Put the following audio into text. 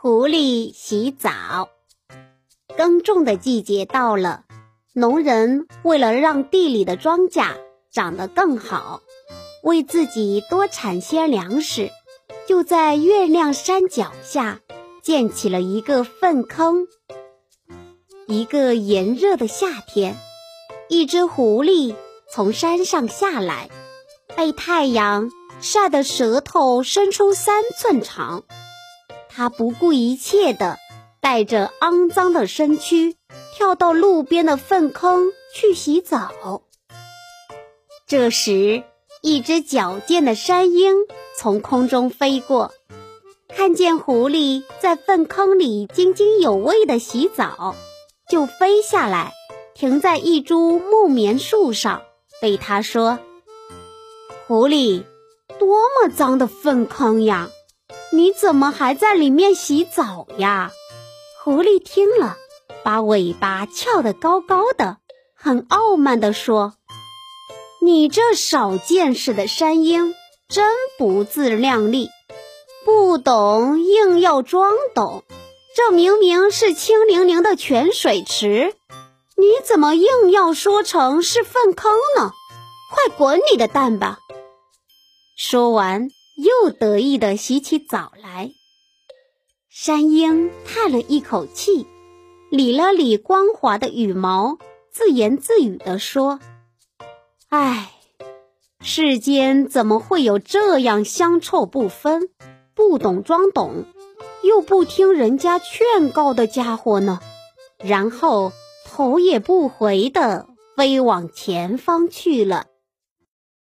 狐狸洗澡。耕种的季节到了，农人为了让地里的庄稼长得更好，为自己多产些粮食，就在月亮山脚下建起了一个粪坑。一个炎热的夏天，一只狐狸从山上下来，被太阳晒得舌头伸出三寸长。他不顾一切地带着肮脏的身躯跳到路边的粪坑去洗澡。这时，一只矫健的山鹰从空中飞过，看见狐狸在粪坑里津津有味地洗澡，就飞下来，停在一株木棉树上，对他说：“狐狸，多么脏的粪坑呀！”你怎么还在里面洗澡呀？狐狸听了，把尾巴翘得高高的，很傲慢地说：“你这少见识的山鹰，真不自量力，不懂硬要装懂。这明明是清凌凌的泉水池，你怎么硬要说成是粪坑呢？快滚你的蛋吧！”说完。又得意地洗起澡来。山鹰叹了一口气，理了理光滑的羽毛，自言自语地说：“唉，世间怎么会有这样香臭不分、不懂装懂，又不听人家劝告的家伙呢？”然后头也不回地飞往前方去了。